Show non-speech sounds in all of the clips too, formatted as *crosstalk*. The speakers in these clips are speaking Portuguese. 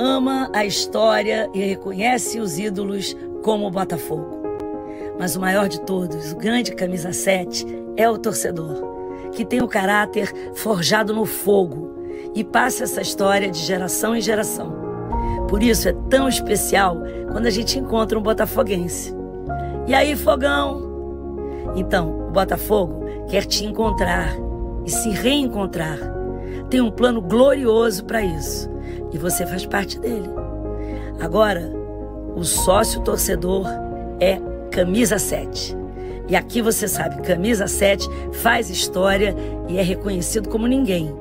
ama a história e reconhece os ídolos como o Botafogo. Mas o maior de todos, o grande camisa 7, é o torcedor, que tem o caráter forjado no fogo e passa essa história de geração em geração. Por isso é tão especial quando a gente encontra um botafoguense. E aí, fogão? Então, o Botafogo quer te encontrar e se reencontrar. Tem um plano glorioso para isso e você faz parte dele. Agora, o sócio torcedor é Camisa 7. E aqui você sabe, Camisa 7 faz história e é reconhecido como ninguém.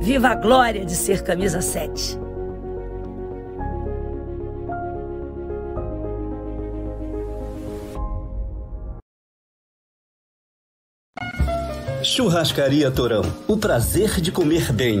Viva a glória de ser Camisa 7. Churrascaria Torão. O prazer de comer bem.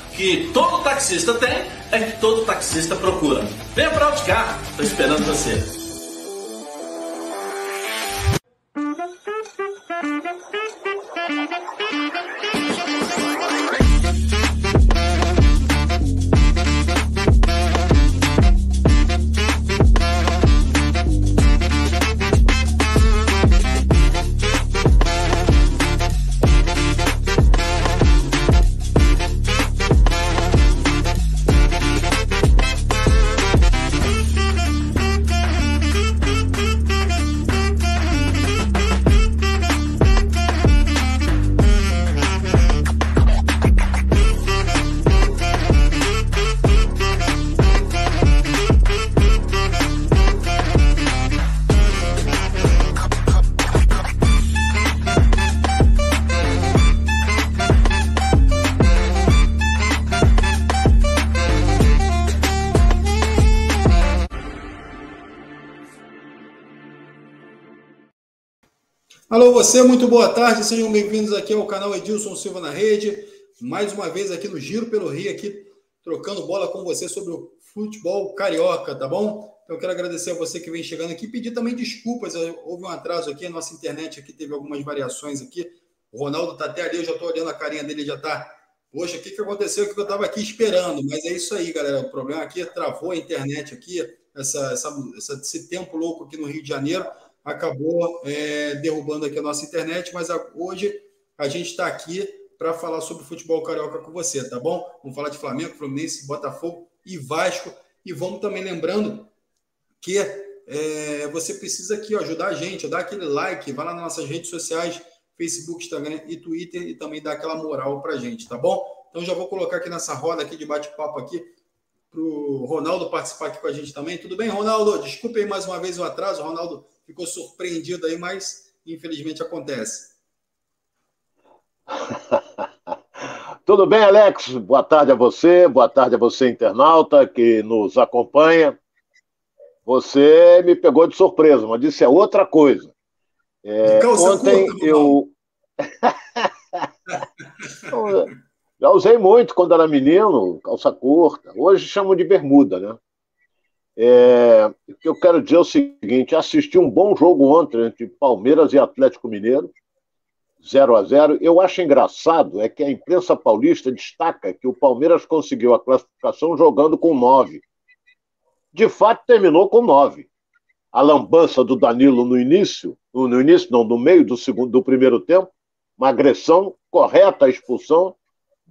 que todo taxista tem é que todo taxista procura. Venha para Auticar, estou esperando você. Você, muito boa tarde, sejam bem-vindos aqui ao canal Edilson Silva na Rede. Mais uma vez aqui no Giro pelo Rio, aqui trocando bola com você sobre o futebol carioca, tá bom? Então, eu quero agradecer a você que vem chegando aqui, pedir também desculpas, houve um atraso aqui, a nossa internet aqui teve algumas variações aqui. O Ronaldo tá até ali, eu já tô olhando a carinha dele, já tá. Poxa, o que, que aconteceu? O que eu tava aqui esperando? Mas é isso aí, galera. O problema aqui é travou a internet aqui, essa, essa, esse tempo louco aqui no Rio de Janeiro acabou é, derrubando aqui a nossa internet, mas hoje a gente está aqui para falar sobre futebol carioca com você, tá bom? Vamos falar de Flamengo, Fluminense, Botafogo e Vasco. E vamos também lembrando que é, você precisa aqui ó, ajudar a gente, dar aquele like, vai lá nas nossas redes sociais, Facebook, Instagram e Twitter e também dar aquela moral para a gente, tá bom? Então já vou colocar aqui nessa roda aqui de bate-papo aqui para o Ronaldo participar aqui com a gente também. Tudo bem, Ronaldo? Desculpe aí mais uma vez o atraso. Ronaldo ficou surpreendido aí, mas infelizmente acontece. *laughs* Tudo bem, Alex? Boa tarde a você, boa tarde a você, internauta, que nos acompanha. Você me pegou de surpresa, mas disse é outra coisa. É, ontem curta, *laughs* eu. Já usei muito quando era menino, calça curta. Hoje chamam de bermuda, né? É, o que eu quero dizer é o seguinte: assisti um bom jogo ontem entre Palmeiras e Atlético Mineiro, 0 a 0 Eu acho engraçado é que a imprensa paulista destaca que o Palmeiras conseguiu a classificação jogando com 9. De fato, terminou com 9. A lambança do Danilo no início, no início, não, no meio do, segundo, do primeiro tempo, uma agressão correta, a expulsão,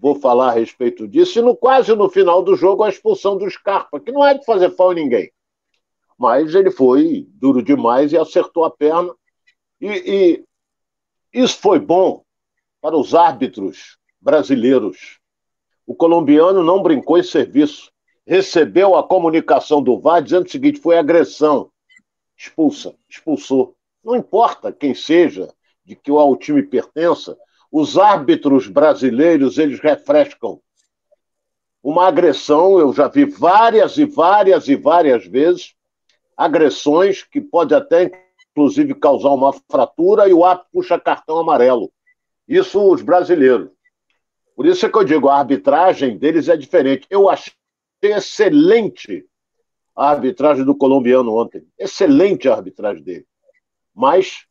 vou falar a respeito disso, e no, quase no final do jogo a expulsão do Scarpa, que não é de fazer falta em ninguém. mas ele foi duro demais e acertou a perna. E, e isso foi bom para os árbitros brasileiros. O colombiano não brincou em serviço. Recebeu a comunicação do VAR dizendo o seguinte: foi agressão. Expulsa, expulsou. Não importa quem seja, de que ao time pertença, os árbitros brasileiros eles refrescam. Uma agressão, eu já vi várias e várias e várias vezes, agressões que pode até, inclusive, causar uma fratura e o árbitro puxa cartão amarelo. Isso os brasileiros. Por isso é que eu digo, a arbitragem deles é diferente. Eu achei excelente a arbitragem do colombiano ontem. Excelente a arbitragem dele. Mas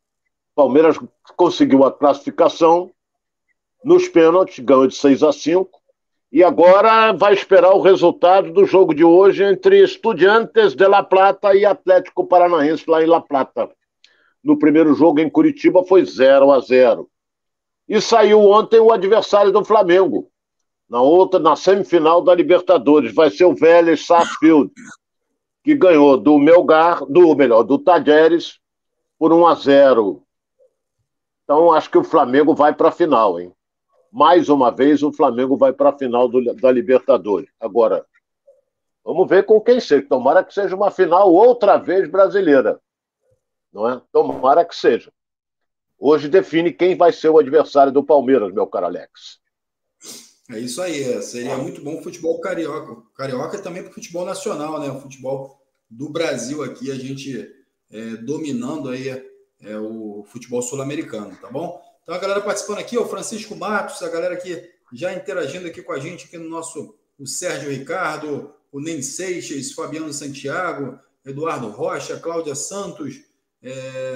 Palmeiras conseguiu a classificação nos pênaltis, ganhou de 6 a 5. E agora vai esperar o resultado do jogo de hoje entre Estudiantes de La Plata e Atlético Paranaense lá em La Plata. No primeiro jogo em Curitiba foi 0 a 0. E saiu ontem o adversário do Flamengo. Na outra, na semifinal da Libertadores, vai ser o Vélez Sarsfield, que ganhou do Melgar, do melhor, do Tajeres, por 1 a 0. Então, acho que o Flamengo vai para a final, hein? Mais uma vez, o Flamengo vai para a final do, da Libertadores. Agora, vamos ver com quem seja. Tomara que seja uma final outra vez brasileira. Não é? Tomara que seja hoje define quem vai ser o adversário do Palmeiras, meu caro Alex. É isso aí, é. seria muito bom o futebol carioca. Carioca também para o futebol nacional, né? O futebol do Brasil aqui, a gente é, dominando aí é, o futebol sul-americano, tá bom? Então a galera participando aqui, o Francisco Matos, a galera aqui já interagindo aqui com a gente aqui no nosso, o Sérgio Ricardo, o Nem Seixas, Fabiano Santiago, Eduardo Rocha, Cláudia Santos, é,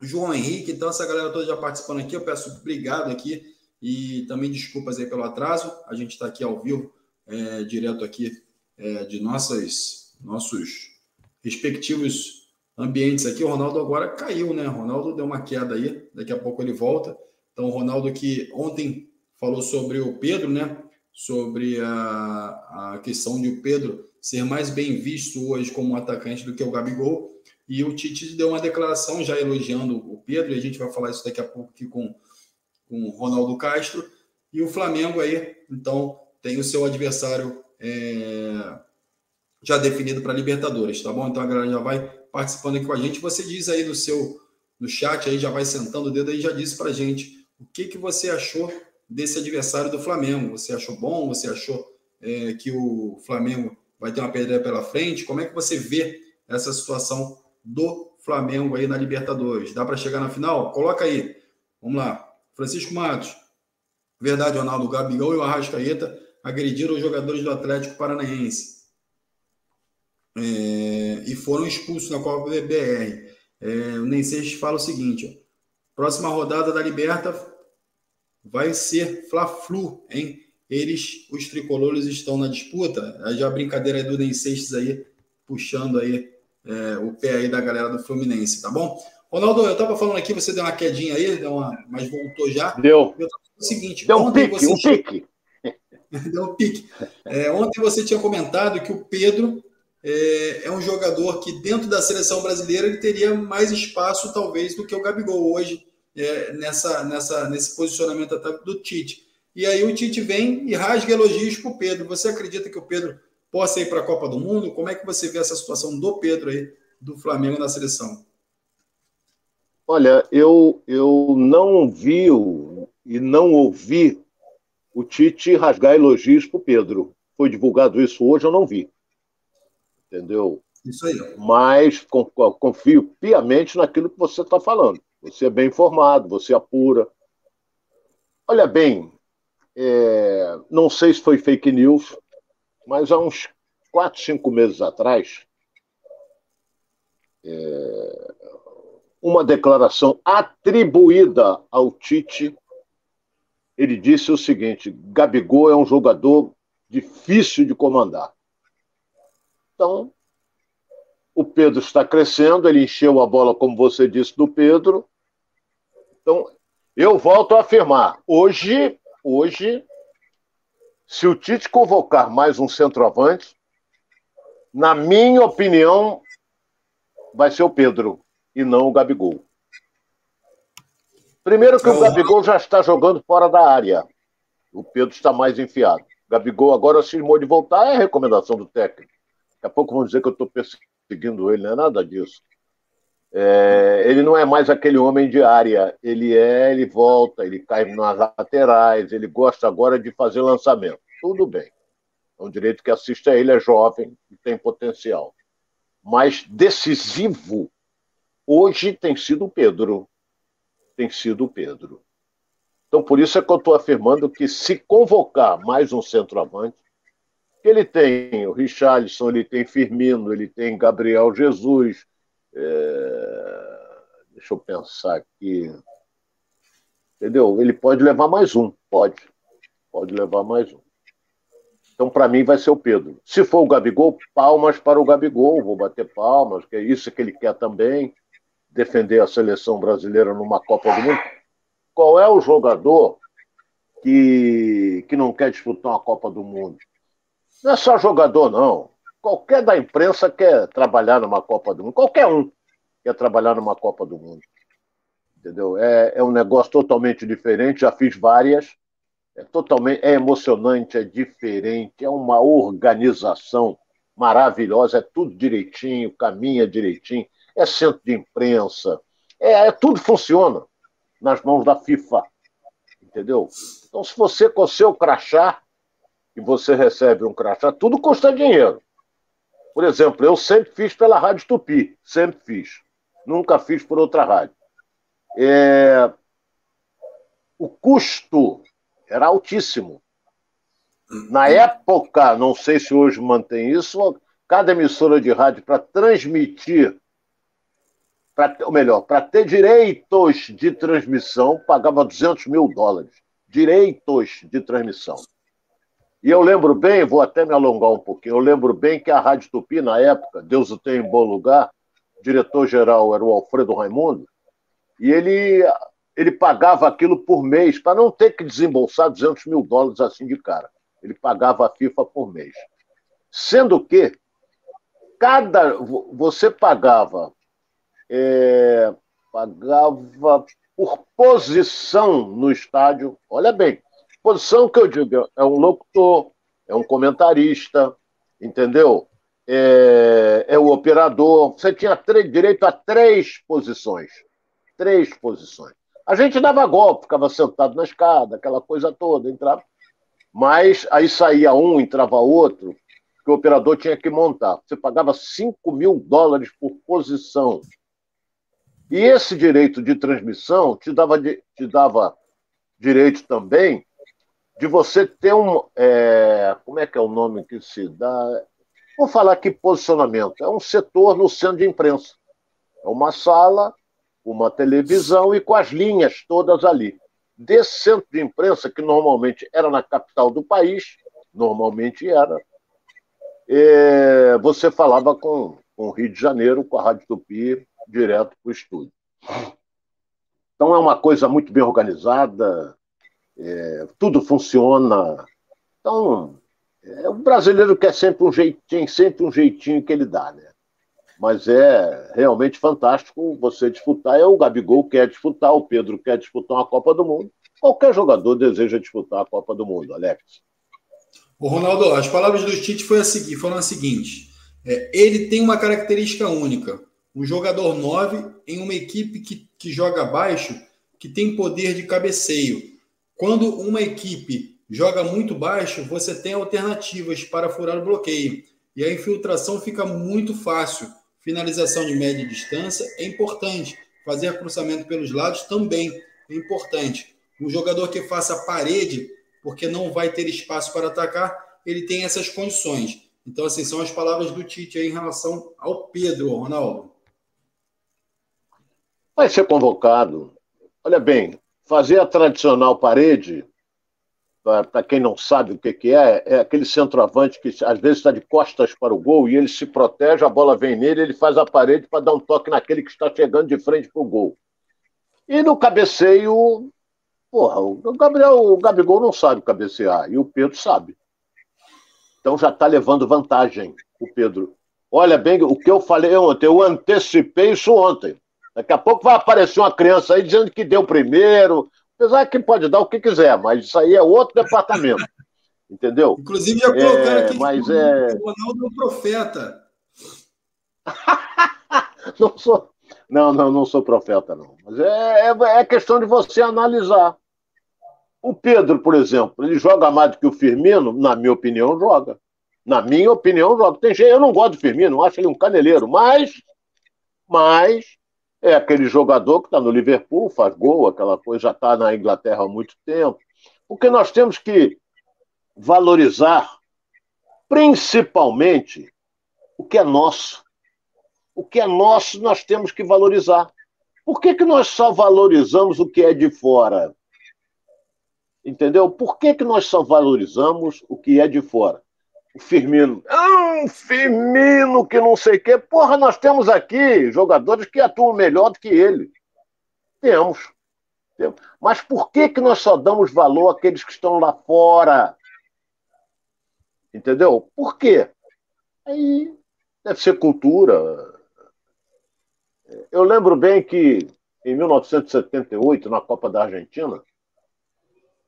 João Henrique, então essa galera toda já participando aqui, eu peço obrigado aqui e também desculpas aí pelo atraso. A gente está aqui ao vivo, é, direto aqui é, de nossas, nossos respectivos ambientes aqui. O Ronaldo agora caiu, né? O Ronaldo deu uma queda aí, daqui a pouco ele volta. Então, o Ronaldo que ontem falou sobre o Pedro, né? Sobre a, a questão de o Pedro ser mais bem visto hoje como atacante do que o Gabigol. E o Tite deu uma declaração já elogiando o Pedro, e a gente vai falar isso daqui a pouco aqui com, com o Ronaldo Castro. E o Flamengo aí, então, tem o seu adversário é, já definido para Libertadores, tá bom? Então a galera já vai participando aqui com a gente. Você diz aí no seu no chat aí, já vai sentando o dedo aí, já disse para gente o que, que você achou desse adversário do Flamengo. Você achou bom? Você achou é, que o Flamengo vai ter uma pedra pela frente? Como é que você vê essa situação do Flamengo aí na Libertadores. Dá para chegar na final? Coloca aí. Vamos lá. Francisco Matos. Verdade, Ronaldo. Gabigol e o Arrascaeta agrediram os jogadores do Atlético Paranaense. É, e foram expulsos na Copa do BR. É, o Nenseis fala o seguinte: ó, próxima rodada da Liberta vai ser Fla-Flu, hein? Eles, os tricolores, estão na disputa. Já a brincadeira do Nenseis aí, puxando aí é, o pé aí da galera do Fluminense, tá bom? Ronaldo, eu estava falando aqui, você deu uma quedinha aí, deu uma, mas voltou já. Deu. Eu o seguinte, deu um pique, um tinha... pique. *laughs* deu um pique. É, ontem você tinha comentado que o Pedro é, é, um jogador que dentro da seleção brasileira ele teria mais espaço talvez do que o Gabigol hoje é, nessa, nessa, nesse posicionamento do Tite. E aí o Tite vem e rasga elogios para o Pedro. Você acredita que o Pedro possa ir para a Copa do Mundo? Como é que você vê essa situação do Pedro aí, do Flamengo na seleção? Olha, eu, eu não vi e não ouvi o Tite rasgar elogios para o Pedro. Foi divulgado isso hoje, eu não vi. Entendeu? Isso aí. Mas confio piamente naquilo que você está falando. Você é bem informado, você apura. Olha bem, é, não sei se foi fake news, mas há uns quatro, cinco meses atrás, é, uma declaração atribuída ao Tite, ele disse o seguinte: Gabigol é um jogador difícil de comandar. Então, o Pedro está crescendo, ele encheu a bola, como você disse, do Pedro. Então, eu volto a afirmar: hoje, hoje se o Tite convocar mais um centroavante, na minha opinião, vai ser o Pedro e não o Gabigol. Primeiro que o Gabigol já está jogando fora da área. O Pedro está mais enfiado. O Gabigol agora cismou de voltar, é recomendação do técnico. Daqui a pouco vão dizer que eu estou perseguindo ele, não é nada disso. É, ele não é mais aquele homem de área. Ele é, ele volta, ele cai nas laterais, ele gosta agora de fazer lançamento. Tudo bem. É um direito que assiste a ele, é jovem e tem potencial. Mas decisivo, hoje tem sido o Pedro. Tem sido o Pedro. Então, por isso é que eu estou afirmando que se convocar mais um centroavante, ele tem o Richarlison, ele tem Firmino, ele tem Gabriel Jesus. É... Deixa eu pensar aqui. Entendeu? Ele pode levar mais um. Pode. Pode levar mais um. Então, para mim, vai ser o Pedro. Se for o Gabigol, palmas para o Gabigol. Vou bater palmas, que é isso que ele quer também. Defender a seleção brasileira numa Copa do Mundo. Qual é o jogador que, que não quer disputar uma Copa do Mundo? Não é só jogador, não. Qualquer da imprensa quer trabalhar numa Copa do Mundo. Qualquer um quer trabalhar numa Copa do Mundo. Entendeu? É, é um negócio totalmente diferente. Já fiz várias é totalmente é emocionante, é diferente, é uma organização maravilhosa, é tudo direitinho, caminha direitinho, é centro de imprensa, é, é tudo funciona nas mãos da FIFA, entendeu? Então, se você com o seu crachá e você recebe um crachá, tudo custa dinheiro. Por exemplo, eu sempre fiz pela Rádio Tupi, sempre fiz, nunca fiz por outra rádio. É... O custo era altíssimo. Na época, não sei se hoje mantém isso, cada emissora de rádio para transmitir, pra, ou melhor, para ter direitos de transmissão, pagava 200 mil dólares. Direitos de transmissão. E eu lembro bem, vou até me alongar um pouquinho, eu lembro bem que a Rádio Tupi, na época, Deus o tem em bom lugar, diretor-geral era o Alfredo Raimundo, e ele ele pagava aquilo por mês, para não ter que desembolsar 200 mil dólares assim de cara. Ele pagava a FIFA por mês. Sendo que cada você pagava é, pagava por posição no estádio. Olha bem, posição que eu digo é um locutor, é um comentarista, entendeu? É, é o operador. Você tinha direito a três posições. Três posições. A gente dava golpe, ficava sentado na escada, aquela coisa toda, entrava. Mas aí saía um, entrava outro, que o operador tinha que montar. Você pagava 5 mil dólares por posição. E esse direito de transmissão te dava, te dava direito também de você ter um. É, como é que é o nome que se dá? Vou falar aqui posicionamento. É um setor no centro de imprensa. É uma sala uma televisão e com as linhas todas ali. Desse centro de imprensa, que normalmente era na capital do país, normalmente era, é, você falava com, com o Rio de Janeiro, com a Rádio Tupi, direto para o estúdio. Então é uma coisa muito bem organizada, é, tudo funciona. Então, é, o brasileiro quer sempre um jeitinho, sempre um jeitinho que ele dá, né? mas é realmente fantástico você disputar. É o Gabigol quer disputar, o Pedro quer disputar uma Copa do Mundo. Qualquer jogador deseja disputar a Copa do Mundo, Alex. O Ronaldo, as palavras do Tite foram, as seguintes: é, ele tem uma característica única. Um jogador 9 em uma equipe que, que joga baixo, que tem poder de cabeceio. Quando uma equipe joga muito baixo, você tem alternativas para furar o bloqueio. E a infiltração fica muito fácil Finalização de média distância é importante. Fazer cruzamento pelos lados também é importante. Um jogador que faça parede, porque não vai ter espaço para atacar, ele tem essas condições. Então, assim, são as palavras do Tite em relação ao Pedro, Ronaldo. Vai ser convocado. Olha bem, fazer a tradicional parede para quem não sabe o que, que é, é aquele centroavante que às vezes está de costas para o gol e ele se protege, a bola vem nele, ele faz a parede para dar um toque naquele que está chegando de frente para o gol. E no cabeceio, porra, o Gabriel, o Gabigol não sabe cabecear e o Pedro sabe. Então já está levando vantagem o Pedro. Olha bem, o que eu falei ontem, eu antecipei isso ontem. Daqui a pouco vai aparecer uma criança aí dizendo que deu primeiro. Apesar que pode dar o que quiser, mas isso aí é outro departamento. Entendeu? Inclusive, já colocaram É, aqui mas que é- o Ronaldo é o profeta. *laughs* Não sou. Não, não, não sou profeta, não. Mas é, é, é questão de você analisar. O Pedro, por exemplo, ele joga mais do que o Firmino? Na minha opinião, joga. Na minha opinião, joga. Tem gente, eu não gosto do Firmino, acho ele um caneleiro, mas, mas é aquele jogador que está no Liverpool, faz gol, aquela coisa, já está na Inglaterra há muito tempo. Porque nós temos que valorizar, principalmente, o que é nosso. O que é nosso nós temos que valorizar. Por que, que nós só valorizamos o que é de fora? Entendeu? Por que, que nós só valorizamos o que é de fora? Firmino. Ah, um Firmino que não sei o quê. Porra, nós temos aqui jogadores que atuam melhor do que ele. Temos. Temos. Mas por que, que nós só damos valor àqueles que estão lá fora? Entendeu? Por quê? Aí deve ser cultura. Eu lembro bem que em 1978, na Copa da Argentina,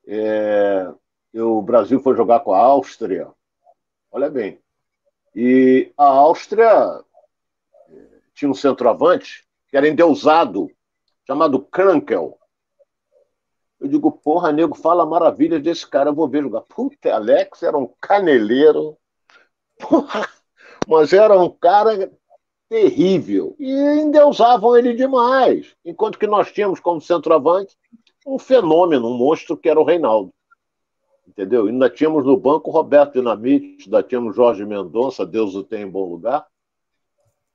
é, o Brasil foi jogar com a Áustria. Olha bem. E a Áustria é, tinha um centroavante que era endeusado, chamado Krankel. Eu digo, porra, nego, fala maravilhas desse cara, eu vou ver jogar. Puta, Alex era um caneleiro. *laughs* Porra, mas era um cara terrível. E endeusavam ele demais. Enquanto que nós tínhamos como centroavante um fenômeno, um monstro que era o Reinaldo. Entendeu? E ainda tínhamos no banco Roberto Dinamite, ainda tínhamos Jorge Mendonça, Deus o tem em bom lugar.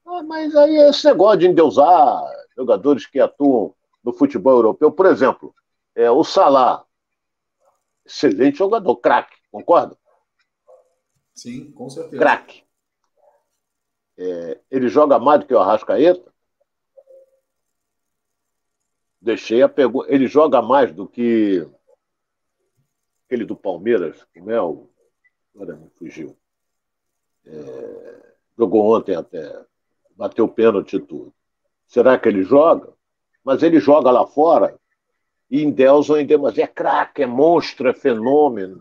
Ah, mas aí esse negócio de endeusar jogadores que atuam no futebol europeu, por exemplo, é, o Salah, excelente jogador, craque, concorda? Sim, com certeza. Craque. É, ele joga mais do que o Arrascaeta? Deixei a pergunta. Ele joga mais do que aquele do Palmeiras, como é o. Agora me fugiu. É, jogou ontem até. Bateu pênalti e tudo. Será que ele joga? Mas ele joga lá fora e endeusam em mas é craque, é monstro, é fenômeno.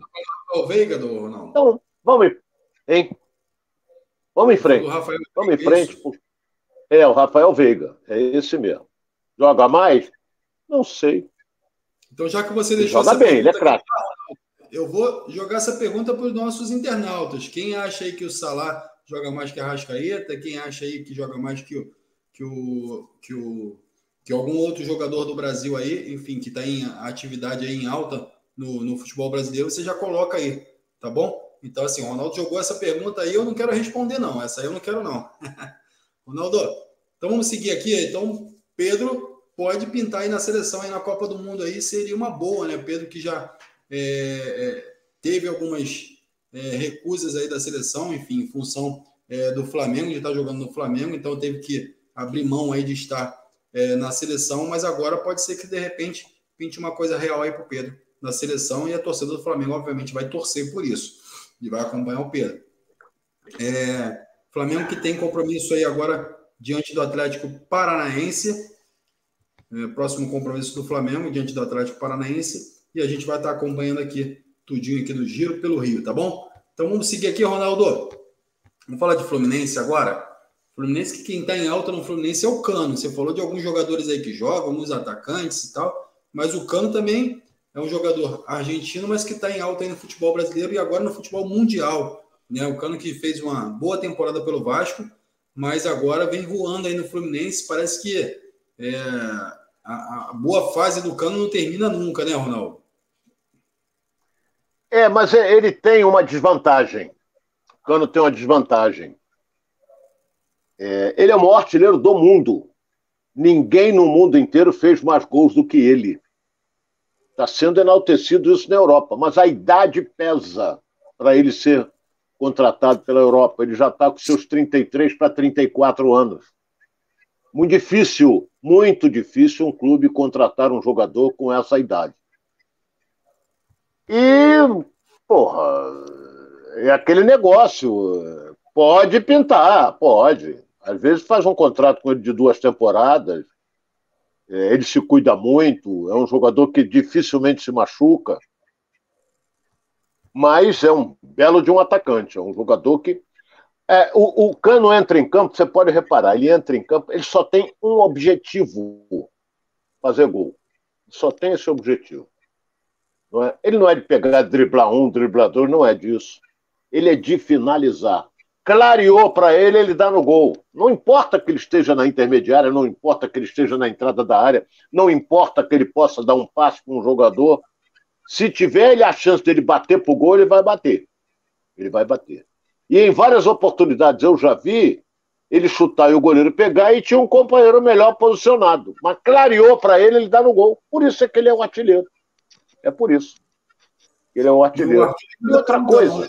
É o Veiga do Ronaldo. Então, vamos em, hein? Vamos em frente. Vamos em frente. É, o Rafael Veiga. É esse mesmo. Joga mais? Não sei. Então, já que você deixou joga bem, ele é craque. Eu vou jogar essa pergunta para os nossos internautas. Quem acha aí que o Salah joga mais que a Rascaeta? Quem acha aí que joga mais que o que o que o que algum outro jogador do Brasil aí, enfim, que está em atividade aí em alta no, no futebol brasileiro, você já coloca aí, tá bom? Então, assim, o Ronaldo jogou essa pergunta aí, eu não quero responder, não. Essa aí eu não quero, não. *laughs* Ronaldo, então vamos seguir aqui. Então, Pedro pode pintar aí na seleção, aí na Copa do Mundo aí, seria uma boa, né? Pedro que já é, é, teve algumas é, recusas aí da seleção, enfim, em função é, do Flamengo, de estar jogando no Flamengo, então teve que abrir mão aí de estar na seleção, mas agora pode ser que de repente pinte uma coisa real aí para o Pedro na seleção e a torcida do Flamengo, obviamente, vai torcer por isso e vai acompanhar o Pedro. É, Flamengo que tem compromisso aí agora diante do Atlético Paranaense, é, próximo compromisso do Flamengo diante do Atlético Paranaense e a gente vai estar acompanhando aqui tudinho aqui do Giro pelo Rio, tá bom? Então vamos seguir aqui, Ronaldo. Vamos falar de Fluminense agora. Fluminense que quem está em alta no Fluminense é o Cano. Você falou de alguns jogadores aí que jogam, alguns atacantes e tal, mas o Cano também é um jogador argentino, mas que está em alta aí no futebol brasileiro e agora no futebol mundial. Né? O Cano que fez uma boa temporada pelo Vasco, mas agora vem voando aí no Fluminense. Parece que é, a, a boa fase do Cano não termina nunca, né, Ronaldo? É, mas é- ele tem uma desvantagem. O Cano tem uma desvantagem. É, ele é o maior artilheiro do mundo. Ninguém no mundo inteiro fez mais gols do que ele. Está sendo enaltecido isso na Europa, mas a idade pesa para ele ser contratado pela Europa. Ele já está com seus 33 para 34 anos. Muito difícil, muito difícil um clube contratar um jogador com essa idade. E, porra, é aquele negócio. Pode pintar, pode. Às vezes faz um contrato com ele de duas temporadas. É, ele se cuida muito, é um jogador que dificilmente se machuca. Mas é um belo de um atacante, é um jogador que. É, o, o Cano entra em campo, você pode reparar, ele entra em campo, ele só tem um objetivo: fazer gol. Só tem esse objetivo. Não é? Ele não é de pegar, driblar um, driblador, não é disso. Ele é de finalizar clareou para ele, ele dá no gol. Não importa que ele esteja na intermediária, não importa que ele esteja na entrada da área, não importa que ele possa dar um passe para um jogador. Se tiver ele a chance dele bater pro gol, ele vai bater. Ele vai bater. E em várias oportunidades eu já vi ele chutar e o goleiro pegar e tinha um companheiro melhor posicionado. Mas clareou para ele, ele dá no gol. Por isso é que ele é um artilheiro. É por isso. Ele é um artilheiro. E outra coisa.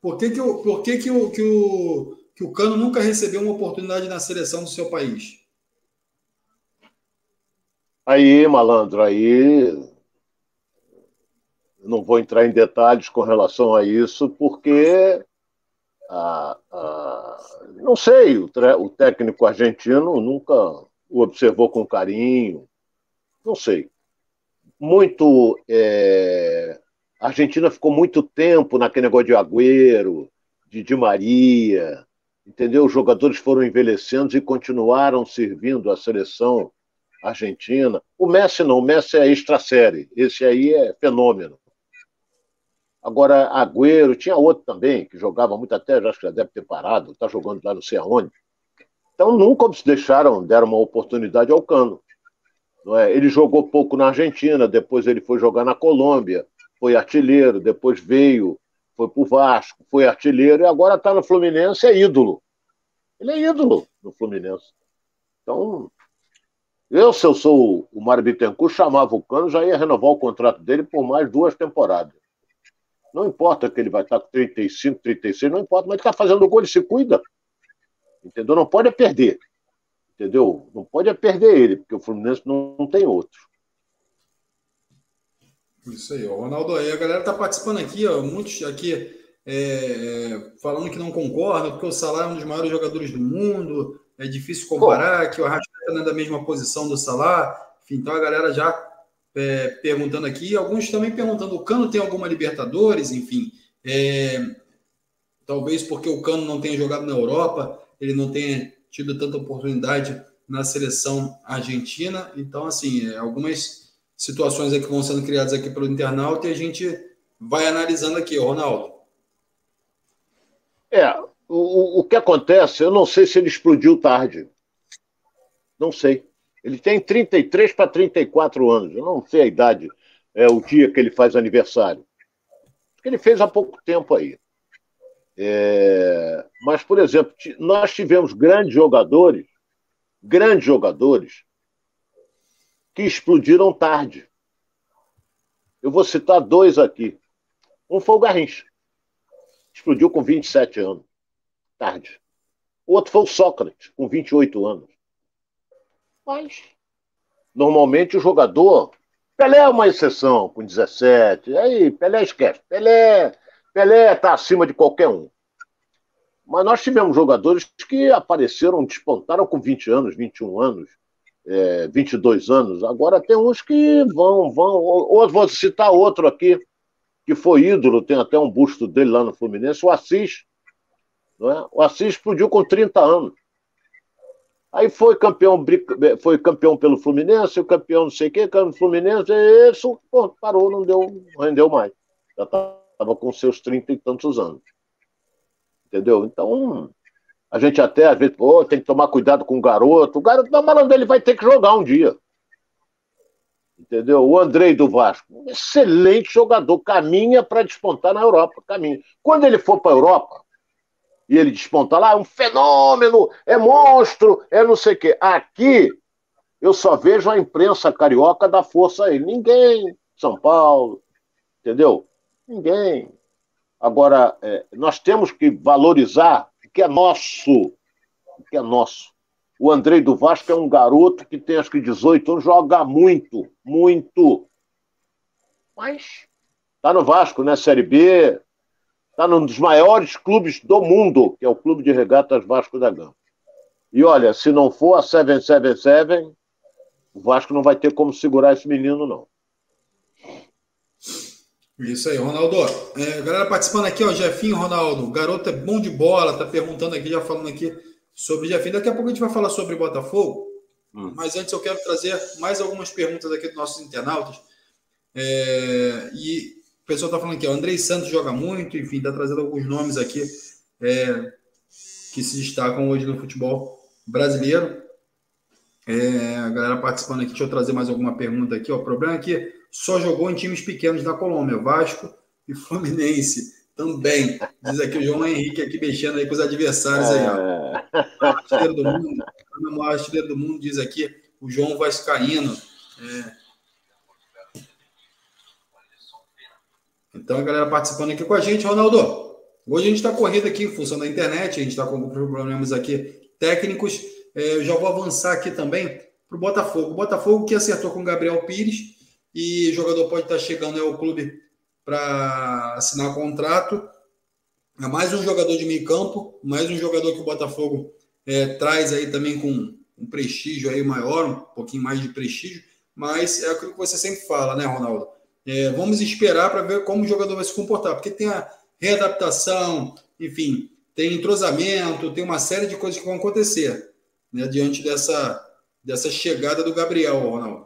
Por que, que, o, por que, que, o, que, o, que o Cano nunca recebeu uma oportunidade na seleção do seu país? Aí, malandro, aí não vou entrar em detalhes com relação a isso, porque ah, ah, não sei, o, o, técnico argentino nunca o observou com carinho, não sei. Muito é, a Argentina ficou muito tempo naquele negócio de Agüero, de Di Maria, entendeu? Os jogadores foram envelhecendo e continuaram servindo a seleção argentina. O Messi não, o Messi é extra-série, esse aí é fenômeno. Agora, Agüero, tinha outro também, que jogava muito até, acho que já deve ter parado, está jogando lá não sei aonde. Então nunca se deixaram, deram uma oportunidade ao Cano. É? Ele jogou pouco na Argentina, depois ele foi jogar na Colômbia foi artilheiro, depois veio, foi para o Vasco, foi artilheiro e agora está no Fluminense, é ídolo. Ele é ídolo no Fluminense. Então, eu, se eu sou o Mário Bittencourt, chamava o Cano, já ia renovar o contrato dele por mais duas temporadas. Não importa que ele vai estar com 35, 36, não importa, mas ele está fazendo gol, ele se cuida. Entendeu? Não pode perder. Entendeu? Não pode é perder ele, porque o Fluminense não, não tem outro. Isso aí, ó. Ronaldo, aí a galera tá participando aqui, ó, muitos aqui é, é, falando que não concordam, porque o Salah é um dos maiores jogadores do mundo, é difícil comparar, Pô. que o Arrascaeta não é da mesma posição do Salah. Enfim, então a galera já é, perguntando aqui, alguns também perguntando, o Cano tem alguma Libertadores, enfim, é, talvez porque o Cano não tenha jogado na Europa, ele não tenha tido tanta oportunidade na seleção argentina, então assim, é, algumas situações que vão sendo criadas aqui pelo internauta e a gente vai analisando aqui, Ronaldo. É, o, o que acontece, eu não sei se ele explodiu tarde. Não sei. Ele tem 33 para 34 anos. Eu não sei a idade, é o dia que ele faz aniversário. Ele fez há pouco tempo aí. É, mas, por exemplo, nós tivemos grandes jogadores, grandes jogadores, que explodiram tarde. Eu vou citar dois aqui. Um foi o Garrincha. Explodiu com 27 anos. Tarde. O outro foi o Sócrates, com 28 anos. Mas, normalmente, o jogador. Pelé é uma exceção, com 17. Aí, Pelé esquece. Pelé Pelé está acima de qualquer um. Mas nós tivemos jogadores que apareceram, despontaram com 20 anos, 21 anos, é, 22 anos. Agora tem uns que vão, vão. Ou vou citar outro aqui, que foi ídolo, tem até um busto dele lá no Fluminense, o Assis. Não é? O Assis explodiu com 30 anos. Aí foi campeão, foi campeão pelo Fluminense, o campeão não sei o quê, campeão do Fluminense, e isso pô, parou, não deu, rendeu mais. Já estava com seus 30 e tantos anos. Entendeu? Então, a gente até, às vezes, pô, tem que tomar cuidado com o garoto. O garoto, não, malandro, ele vai ter que jogar um dia. Entendeu? O Andrei do Vasco, um excelente jogador, caminha para despontar na Europa, caminha. Quando ele for para a Europa e ele despontar lá, é um fenômeno, é monstro, é não sei o quê. Aqui, eu só vejo a imprensa carioca dar força a ele. Ninguém, São Paulo, entendeu? Ninguém. Agora, é, nós temos que valorizar que é nosso. que é nosso. O Andrei do Vasco é um garoto que tem acho que 18 anos, joga muito, muito. Mas tá no Vasco, né? Série B. Está num dos maiores clubes do mundo, que é o Clube de Regatas Vasco da Gama. E olha, se não for a 777, o Vasco não vai ter como segurar esse menino, não. Isso aí, Ronaldo. É, galera participando aqui, ó, Jefinho, Ronaldo. O garoto é bom de bola, tá perguntando aqui, já falando aqui sobre o Jefinho. Daqui a pouco a gente vai falar sobre Botafogo. Hum. Mas antes eu quero trazer mais algumas perguntas aqui dos nossos internautas. É, e o pessoal está falando aqui, o Andrei Santos joga muito, enfim, está trazendo alguns nomes aqui é, que se destacam hoje no futebol brasileiro. É, a galera participando aqui, deixa eu trazer mais alguma pergunta aqui. Ó. O problema é que só jogou em times pequenos da Colômbia, Vasco e Fluminense também. Diz aqui o João Henrique aqui mexendo aí com os adversários aí. Ó. É. Artilheiro do mundo, o maior artilheiro do mundo, diz aqui o João Vascaíno. É, Então, a galera participando aqui com a gente. Ronaldo, hoje a gente está correndo aqui em função da internet, a gente está com alguns problemas aqui técnicos. É, eu já vou avançar aqui também para o Botafogo. O Botafogo que acertou com o Gabriel Pires e o jogador pode estar tá chegando ao clube para assinar contrato. É mais um jogador de meio campo, mais um jogador que o Botafogo é, traz aí também com um prestígio aí maior, um pouquinho mais de prestígio, mas é aquilo que você sempre fala, né, Ronaldo? É, vamos esperar para ver como o jogador vai se comportar, porque tem a readaptação, enfim, tem entrosamento, tem uma série de coisas que vão acontecer né, diante dessa, dessa chegada do Gabriel, Ronaldo.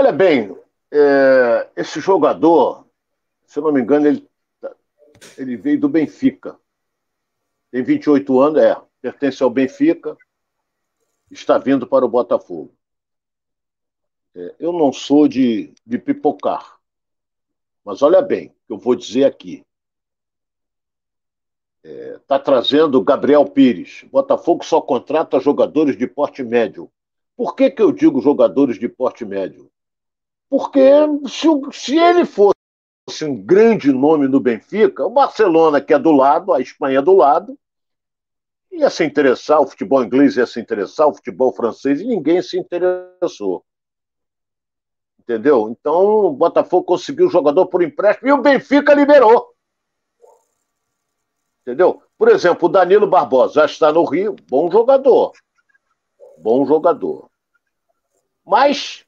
Olha bem, é, esse jogador, se eu não me engano, ele, ele veio do Benfica. Tem 28 anos, é, pertence ao Benfica, está vindo para o Botafogo. É, eu não sou de, de pipocar. Mas olha bem, eu vou dizer aqui. Está é, tá trazendo Gabriel Pires. Botafogo só contrata jogadores de porte médio. Por que, que eu digo jogadores de porte médio? Porque se, se ele fosse um grande nome no Benfica, o Barcelona, que é do lado, a Espanha é do lado, ia se interessar, o futebol inglês ia se interessar, o futebol francês, e ninguém se interessou. Entendeu? Então o Botafogo conseguiu o jogador por empréstimo e o Benfica liberou. Entendeu? Por exemplo, o Danilo Barbosa já está no Rio, bom jogador. Bom jogador. Mas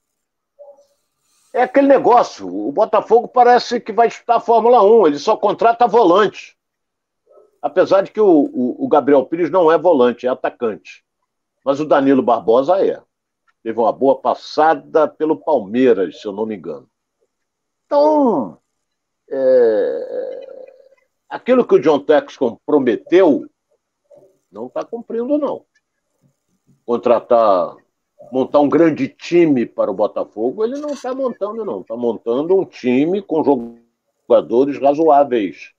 é aquele negócio. O Botafogo parece que vai disputar a Fórmula 1, ele só contrata volante. Apesar de que o, o, o Gabriel Pires não é volante, é atacante. Mas o Danilo Barbosa é teve uma boa passada pelo Palmeiras, se eu não me engano. Então, é... aquilo que o John Texton prometeu, não está cumprindo, não. Contratar, montar um grande time para o Botafogo, ele não está montando, não. Está montando um time com jogadores razoáveis.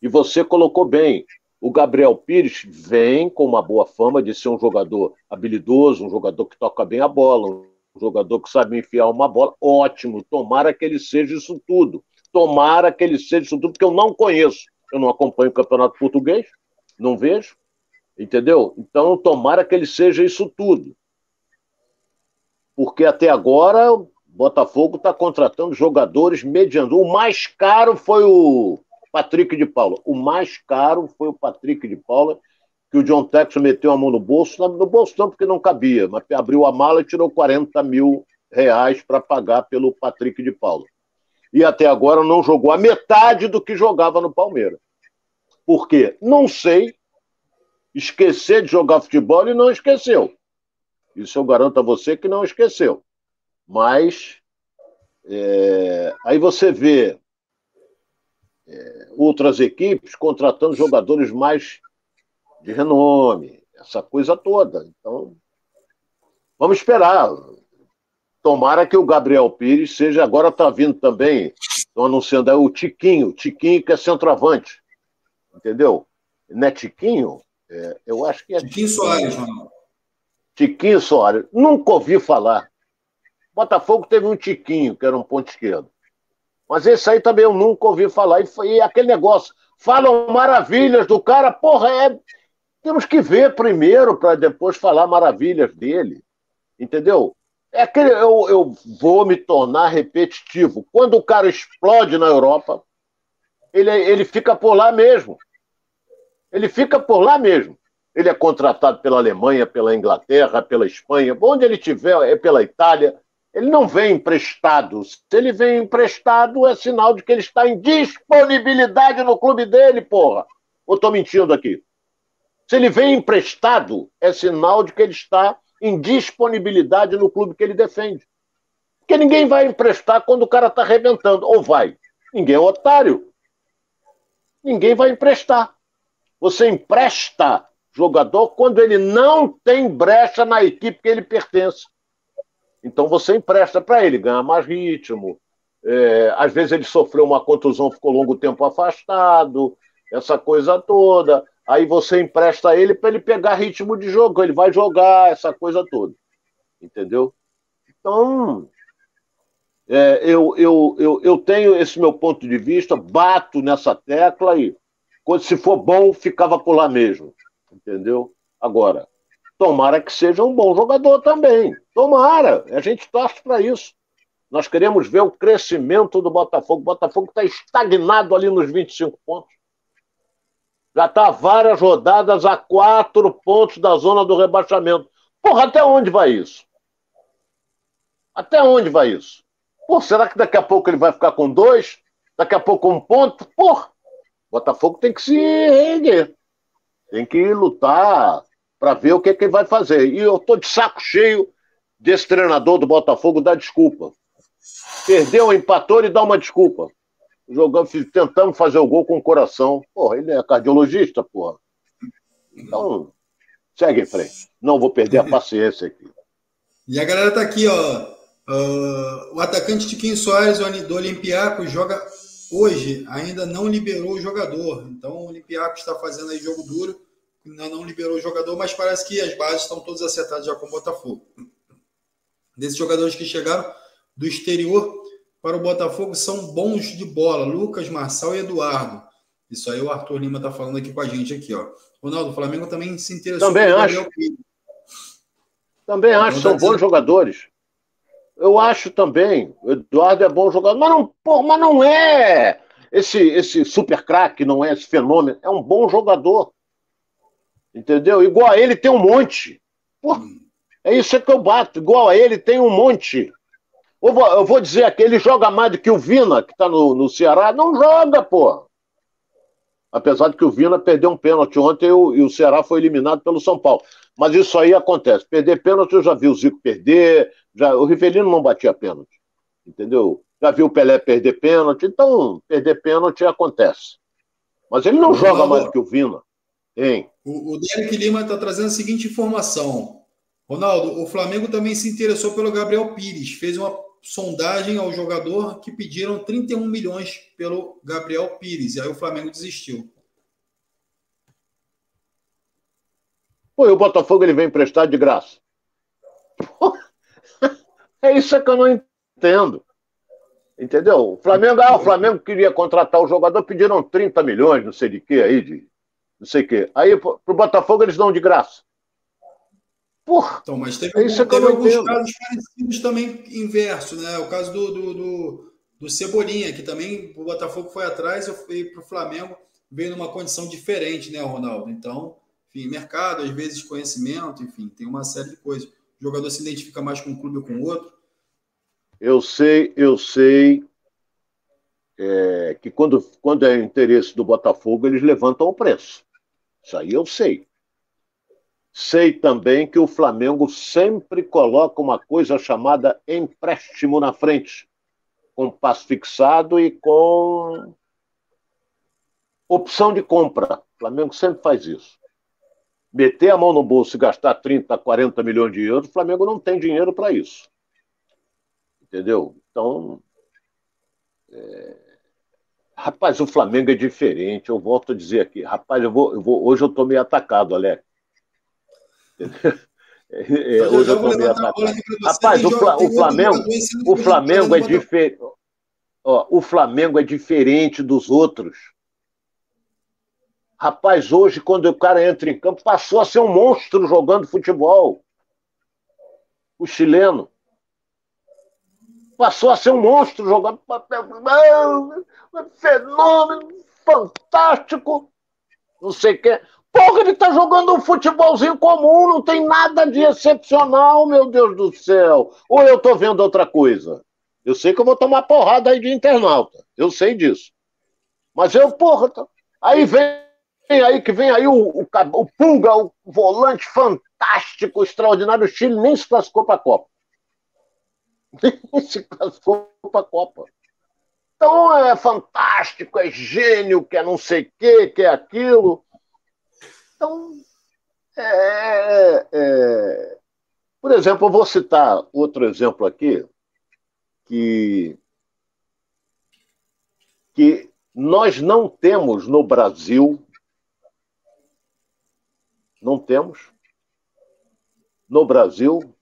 E você colocou bem, o Gabriel Pires vem com uma boa fama de ser um jogador habilidoso, um jogador que toca bem a bola, um jogador que sabe enfiar uma bola. Ótimo, tomara que ele seja isso tudo. Tomara que ele seja isso tudo, porque eu não conheço. Eu não acompanho o Campeonato Português, não vejo, entendeu? Então, tomara que ele seja isso tudo. Porque até agora, o Botafogo está contratando jogadores medianos. O mais caro foi o Patrick de Paula. O mais caro foi o Patrick de Paula, que o John Texas meteu a mão no bolso, no bolso não porque não cabia, mas abriu a mala e tirou 40 mil reais para pagar pelo Patrick de Paula. E até agora não jogou a metade do que jogava no Palmeiras. Por quê? Não sei. Esquecer de jogar futebol e não esqueceu. Isso eu garanto a você que não esqueceu. Mas é, aí você vê é, outras equipes contratando jogadores mais de renome, essa coisa toda. Então, vamos esperar. Tomara que o Gabriel Pires seja. Agora está vindo também, estão anunciando aí o Tiquinho, Tiquinho que é centroavante. Entendeu? Não é Tiquinho? É, eu acho que é. Tiquinho Soares, Ronaldo. Tiquinho Soares. Nunca ouvi falar. Botafogo teve um Tiquinho, que era um ponto esquerdo. Mas esse aí também eu nunca ouvi falar. E, foi aquele negócio, falam maravilhas do cara, porra, é. Temos que ver primeiro para depois falar maravilhas dele. Entendeu? É aquele, eu, eu vou me tornar repetitivo. Quando o cara explode na Europa, ele, ele fica por lá mesmo. Ele fica por lá mesmo. Ele é contratado pela Alemanha, pela Inglaterra, pela Espanha, onde ele tiver, é pela Itália. Ele não vem emprestado. Se ele vem emprestado, é sinal de que ele está em disponibilidade no clube dele, porra. Ou estou mentindo aqui? Se ele vem emprestado, é sinal de que ele está em disponibilidade no clube que ele defende. Porque ninguém vai emprestar quando o cara está arrebentando. Ou vai? Ninguém é otário. Ninguém vai emprestar. Você empresta jogador quando ele não tem brecha na equipe que ele pertence. Então você empresta para ele, ganhar mais ritmo. É, às vezes ele sofreu uma contusão, ficou longo tempo afastado, essa coisa toda. Aí você empresta ele para ele pegar ritmo de jogo, ele vai jogar, essa coisa toda. Entendeu? Então, é, eu, eu, eu, eu tenho esse meu ponto de vista, bato nessa tecla e quando se for bom, ficava por lá mesmo. Entendeu? Agora, tomara que seja um bom jogador também. Tomara. A gente torce para isso. Nós queremos ver o crescimento do Botafogo. O Botafogo está estagnado ali nos 25 pontos. Já está várias rodadas a quatro pontos da zona do rebaixamento. Porra, até onde vai isso? Até onde vai isso? Pô, será que daqui a pouco ele vai ficar com dois? Daqui a pouco um ponto? Porra! Botafogo tem que se erguer. Tem que lutar para ver o que, que ele vai fazer. E eu estou de saco cheio desse treinador do Botafogo dar desculpa. Perdeu, empatou e dá uma desculpa. Jogando, tentando fazer o gol com o coração. Porra, ele é cardiologista, porra. Então, segue em frente. Não vou perder a *laughs* paciência aqui. E a galera tá aqui, ó. Uh, o atacante Tiquinho Soares do Olympiacos joga hoje ainda não liberou o jogador. Então o Olympiacos está fazendo aí jogo duro, ainda não liberou o jogador, mas parece que as bases estão todas acertadas já com o Botafogo. Desses jogadores que chegaram do exterior para o Botafogo são bons de bola, Lucas, Marçal e Eduardo. Isso aí o Arthur Lima está falando aqui com a gente aqui, ó. Ronaldo, o Flamengo também se interessou. Também acho. Também acho, são bons jogadores. Eu acho também, o Eduardo é bom jogador, mas não, pô, mas não é esse, esse super craque, não é esse fenômeno, é um bom jogador. Entendeu? Igual a ele tem um monte. Pô, é isso que eu bato. Igual a ele tem um monte. Eu vou, eu vou dizer aqui, ele joga mais do que o Vina, que está no, no Ceará. Não joga, pô. Apesar de que o Vina perdeu um pênalti ontem e o, e o Ceará foi eliminado pelo São Paulo. Mas isso aí acontece. Perder pênalti, eu já vi o Zico perder, já, o Rivelino não batia pênalti. Entendeu? Já viu o Pelé perder pênalti, então perder pênalti acontece. Mas ele não joga mais do que o Vina. Hein? O, o Derek Lima está trazendo a seguinte informação. Ronaldo, o Flamengo também se interessou pelo Gabriel Pires. Fez uma sondagem ao jogador que pediram 31 milhões pelo Gabriel Pires. E aí o Flamengo desistiu. Pô, e o Botafogo ele vem emprestado de graça. *laughs* é isso que eu não entendo. Entendeu? O Flamengo, ah, o Flamengo queria contratar o jogador, pediram 30 milhões, não sei de quê aí, de não sei o quê. Aí pro Botafogo eles dão de graça. Porra, então, mas teve, é isso teve alguns entendo. casos parecidos também inverso, né? O caso do, do, do, do Cebolinha, que também o Botafogo foi atrás, eu fui para o Flamengo, veio numa condição diferente, né, Ronaldo? Então, enfim, mercado, às vezes conhecimento, enfim, tem uma série de coisas. O jogador se identifica mais com um clube ou com outro. Eu sei, eu sei é, que quando, quando é interesse do Botafogo, eles levantam o preço. Isso aí eu sei. Sei também que o Flamengo sempre coloca uma coisa chamada empréstimo na frente, com passo fixado e com opção de compra. O Flamengo sempre faz isso meter a mão no bolso e gastar 30, 40 milhões de euros, o Flamengo não tem dinheiro para isso. Entendeu? Então. É... Rapaz, o Flamengo é diferente. Eu volto a dizer aqui. Rapaz, eu vou, eu vou... hoje eu estou meio atacado, Alex. É, hoje eu meio atacado. Rapaz, o, Fla... o Flamengo, o Flamengo é diferente. O Flamengo é diferente dos outros. Rapaz, hoje, quando o cara entra em campo, passou a ser um monstro jogando futebol. O chileno. passou a ser um monstro jogando papel. Fenômeno, fantástico, não sei o quê. Porra, ele tá jogando um futebolzinho comum, não tem nada de excepcional, meu Deus do céu. Ou eu tô vendo outra coisa? Eu sei que eu vou tomar porrada aí de internauta. Eu sei disso. Mas eu, porra, tá... aí vem aí que vem aí o, o, o o volante fantástico, extraordinário. O Chile nem se classificou para a Copa. *laughs* Nem se classificou para a Copa. Então é fantástico, é gênio, que é não sei o quê, que é aquilo. Então, é, é, por exemplo, eu vou citar outro exemplo aqui, que, que nós não temos no Brasil, não temos no Brasil,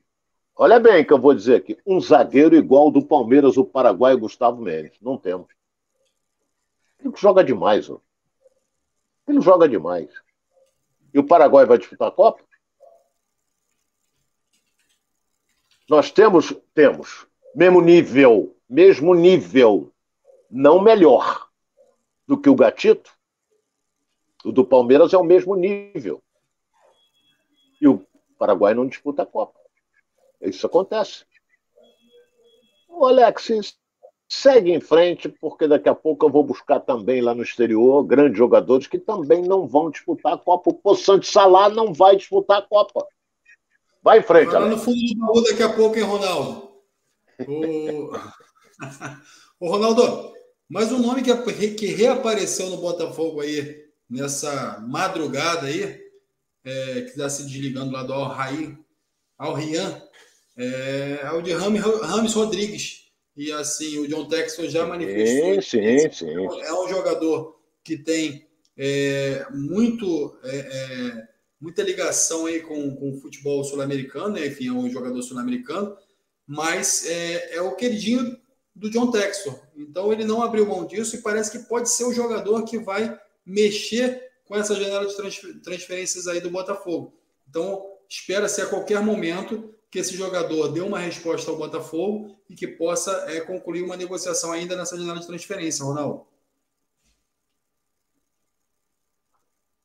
olha bem que eu vou dizer aqui, um zagueiro igual do Palmeiras, o Paraguai Gustavo Mendes. Não temos. Ele joga demais, ó. Ele joga demais. E o Paraguai vai disputar a Copa? Nós temos, temos, mesmo nível, mesmo nível, não melhor do que o Gatito. O do Palmeiras é o mesmo nível. E o Paraguai não disputa a Copa. Isso acontece. O Alexis segue em frente, porque daqui a pouco eu vou buscar também lá no exterior grandes jogadores que também não vão disputar a Copa. O Poçante Salá não vai disputar a Copa. Vai em frente, Vai no fundo do baú daqui a pouco, hein, Ronaldo? O, *laughs* o Ronaldo, mas um nome que, que reapareceu no Botafogo aí nessa madrugada aí, é, que está se desligando lá do Al Raí, Al Rian, é, é o de Rames Rodrigues e assim, o John Texton já manifestou. Sim, sim, sim. É um jogador que tem é, muito, é, é, muita ligação aí com, com o futebol sul-americano, né? enfim, é um jogador sul-americano, mas é, é, o queridinho do John Texton. Então ele não abriu mão disso e parece que pode ser o jogador que vai mexer com essa janela de transferências aí do Botafogo. Então espera-se a qualquer momento que esse jogador dê uma resposta ao Botafogo e que possa é, concluir uma negociação ainda nessa janela de transferência, Ronaldo.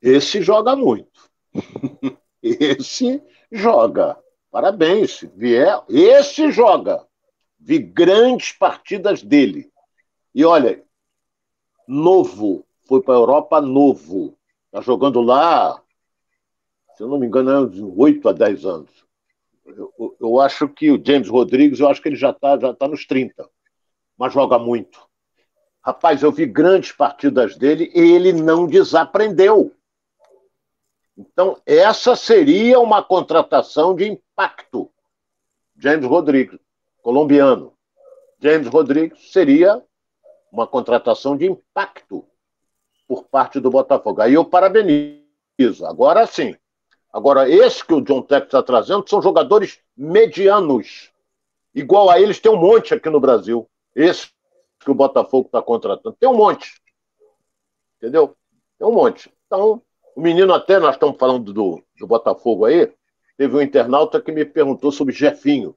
Esse joga muito. *laughs* Esse joga. Parabéns. Vier, esse joga. Vi grandes partidas dele. E olha, novo. Foi para a Europa novo. Está jogando lá, se eu não me engano, é de 8 a 10 anos eu, eu, acho que o James Rodrigues, eu acho que ele já está já tá nos 30, mas joga muito. Rapaz, eu vi grandes partidas dele e ele não desaprendeu. Então, essa seria uma contratação de impacto. James Rodrigues, colombiano. James Rodrigues seria uma contratação de impacto por parte do Botafogo. Aí eu parabenizo. Agora sim, Agora, esse que o John Tech está trazendo são jogadores medianos. Igual a eles, tem um monte aqui no Brasil. Esse que o Botafogo está contratando. Tem um monte. Entendeu? Tem um monte. Então, o menino, até nós estamos falando do, do Botafogo aí, teve um internauta que me perguntou sobre Jefinho.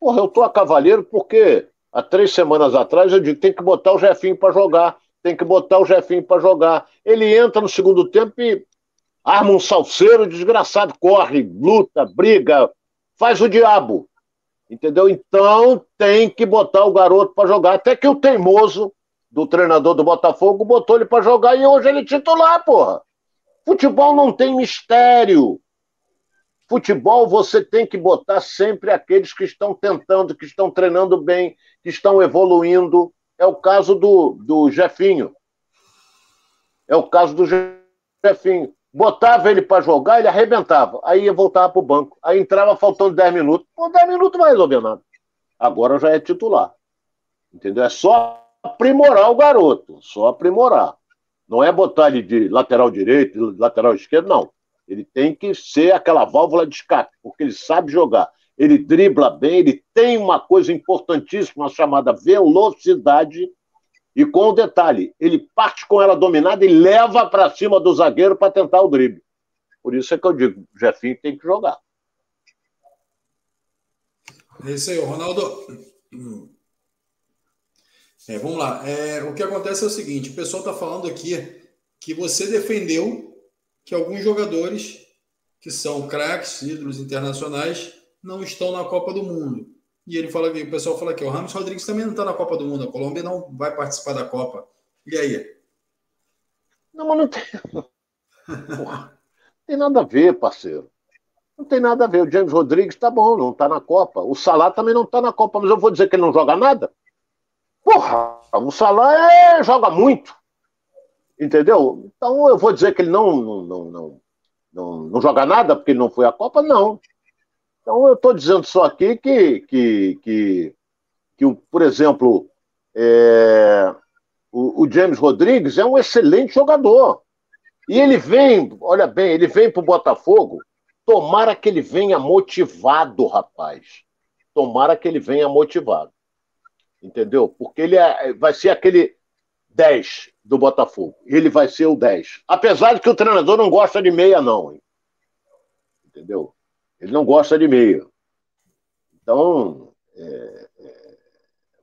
Porra, eu tô a cavaleiro porque há três semanas atrás eu digo tem que botar o Jefinho para jogar, tem que botar o Jefinho para jogar. Ele entra no segundo tempo e arma um salseiro desgraçado, corre, luta, briga, faz o diabo. Entendeu? Então tem que botar o garoto para jogar. Até que o teimoso do treinador do Botafogo botou ele para jogar e hoje ele é titular, porra. Futebol não tem mistério. Futebol você tem que botar sempre aqueles que estão tentando, que estão treinando bem, que estão evoluindo. É o caso do, do Jefinho. É o caso do Jefinho botava ele para jogar, ele arrebentava. Aí ia voltar para o banco. Aí entrava faltando 10 minutos. Pô, 10 minutos não vai resolver nada. Agora já é titular. Entendeu? É só aprimorar o garoto. Só aprimorar. Não é botar ele de lateral direito, lateral esquerdo, não. Ele tem que ser aquela válvula de escape, porque ele sabe jogar. Ele dribla bem, ele tem uma coisa importantíssima chamada velocidade e com o detalhe, ele parte com ela dominada e leva para cima do zagueiro para tentar o drible. Por isso é que eu digo, o Jefinho tem que jogar. É isso aí, Ronaldo. É, vamos lá. É, o que acontece é o seguinte: o pessoal está falando aqui que você defendeu que alguns jogadores que são craques, ídolos internacionais, não estão na Copa do Mundo. E ele fala que o pessoal fala que o Ramos Rodrigues também não está na Copa do Mundo. A Colômbia não vai participar da Copa. E aí? Não, mas não tem. Porra, tem nada a ver, parceiro. Não tem nada a ver. O James Rodrigues tá bom, não está na Copa. O Salah também não está na Copa, mas eu vou dizer que ele não joga nada? Porra, o Salah é, joga muito. Entendeu? Então eu vou dizer que ele não, não, não, não, não, não joga nada porque ele não foi à Copa? Não. Então eu estou dizendo só aqui que, que, que, que por exemplo, é, o, o, James Rodrigues é um excelente jogador. E ele vem, olha bem, ele vem para o Botafogo. Tomara que ele venha motivado, rapaz. Tomara que ele venha motivado. Entendeu? Porque ele é, vai ser aquele 10 do Botafogo. Ele vai ser o 10. Apesar de que o treinador não gosta de meia, não. Entendeu? Ele não gosta de meia. Então, é, é,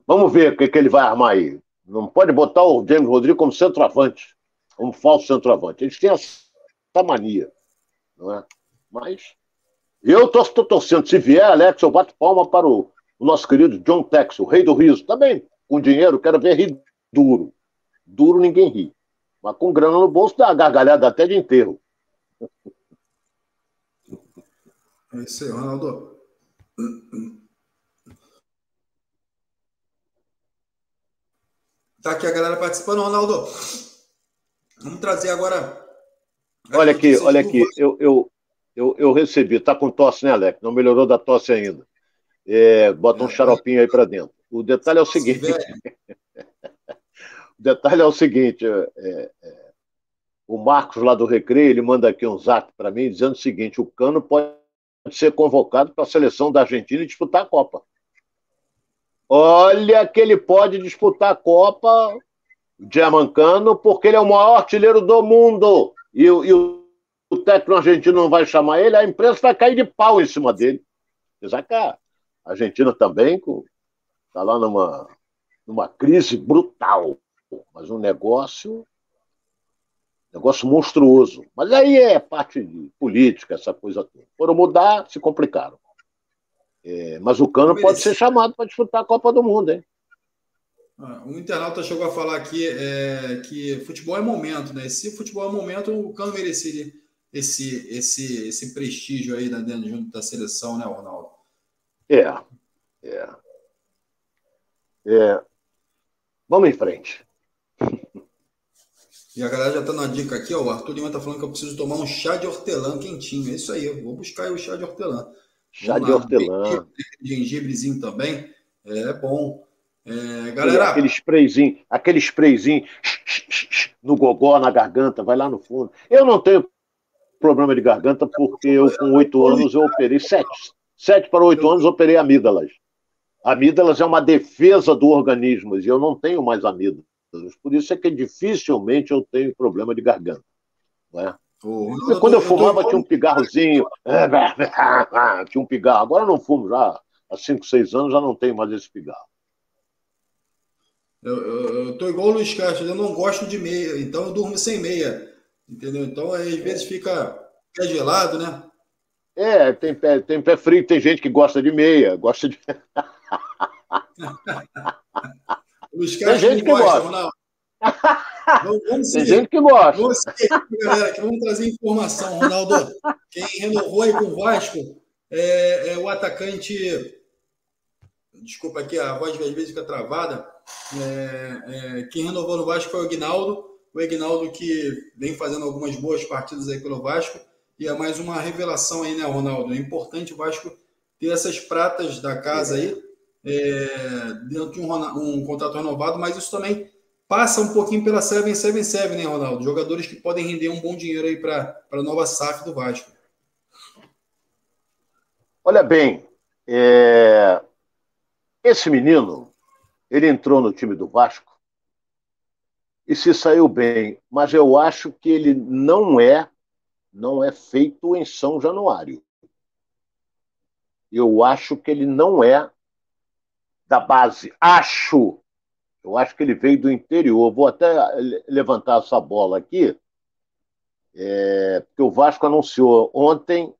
vamos ver o que, que ele vai armar aí. Não pode botar o James Rodrigues como centroavante, como falso centroavante. Eles têm essa mania, não é? Mas eu estou torcendo. Se vier, Alex, eu bato palma para o, o nosso querido John Tex, o rei do riso. Também, com dinheiro, quero ver rir duro. Duro ninguém ri. Mas com grana no bolso dá gargalhada até de enterro. *laughs* É isso aí, Ronaldo. Tá aqui a galera participando, Ronaldo. Vamos trazer agora. Olha aqui, olha aqui. Eu, eu, eu, eu recebi. Tá com tosse, né, Alex? Não melhorou da tosse ainda. É, bota um é, xaropinho aí para dentro. O detalhe é o seguinte. *laughs* o detalhe é o seguinte. É, é, o Marcos lá do Recreio, ele manda aqui um zap para mim dizendo o seguinte: o Cano pode ser convocado para a seleção da Argentina e disputar a Copa. Olha que ele pode disputar a Copa Germancano, porque ele é o maior artilheiro do mundo. E, e o, o técnico argentino não vai chamar ele, a imprensa vai cair de pau em cima dele. Apesar que a Argentina também está lá numa, numa crise brutal. Mas um negócio Negócio monstruoso. Mas aí é parte de política, essa coisa toda. Foram mudar, se complicaram. É, mas o Cano pode ser chamado para disputar a Copa do Mundo, hein? Ah, um internauta chegou a falar aqui é, que futebol é momento, né? Se futebol é momento, o Cano mereceria esse, esse, esse prestígio aí dentro junto da seleção, né, Ronaldo? É, é. é. Vamos em frente. E a galera já tá na dica aqui, ó. O Arthur Lima tá falando que eu preciso tomar um chá de hortelã quentinho. É isso aí, eu vou buscar aí o chá de hortelã. Chá Vamos de lá. hortelã. Gengibrezinho também. É bom. É, galera. Aquele sprayzinho, aquele sprayzinho no gogó, na garganta, vai lá no fundo. Eu não tenho problema de garganta porque eu, com oito anos, eu operei sete. Sete para oito anos, eu operei amígdalas. Amígdalas é uma defesa do organismo e eu não tenho mais amígdalas. Por isso é que dificilmente eu tenho problema de garganta. Não é? Oh, Quando eu fumava, tinha um pigarrozinho. *laughs* tinha um pigarro. Agora eu não fumo já. Há 5, 6 anos já não tenho mais esse pigarro. Eu, eu, eu tô igual o Luiz Castro, eu não gosto de meia, então eu durmo sem meia. Entendeu? Então, às vezes fica pé gelado, né? É, tem pé, tem pé frio, tem gente que gosta de meia, gosta de. *laughs* Os caras Tem gente que, gosta. Ronaldo. *laughs* Vamos, Tem gente que gosta. Vamos, galera, que vamos trazer informação, Ronaldo. Quem renovou aí com o Vasco é, é, o atacante. Desculpa aqui, a voz às vezes fica travada. É, é, quem renovou no Vasco foi o Aguinaldo. O Aguinaldo que vem fazendo algumas boas partidas aí pelo Vasco. E é mais uma revelação aí, né, Ronaldo? É importante o Vasco ter essas pratas da casa aí é, dentro de um, um, contrato renovado, mas isso também passa um pouquinho pela 777, né, Ronaldo? Jogadores que podem render um bom dinheiro aí para a nova SAF do Vasco. Olha bem, é... esse menino, ele entrou no time do Vasco e se saiu bem, mas eu acho que ele não é, não é feito em São Januário. Eu acho que ele não é da base. Acho. Eu acho que ele veio do interior. Vou até levantar essa bola aqui, é, porque o Vasco anunciou ontem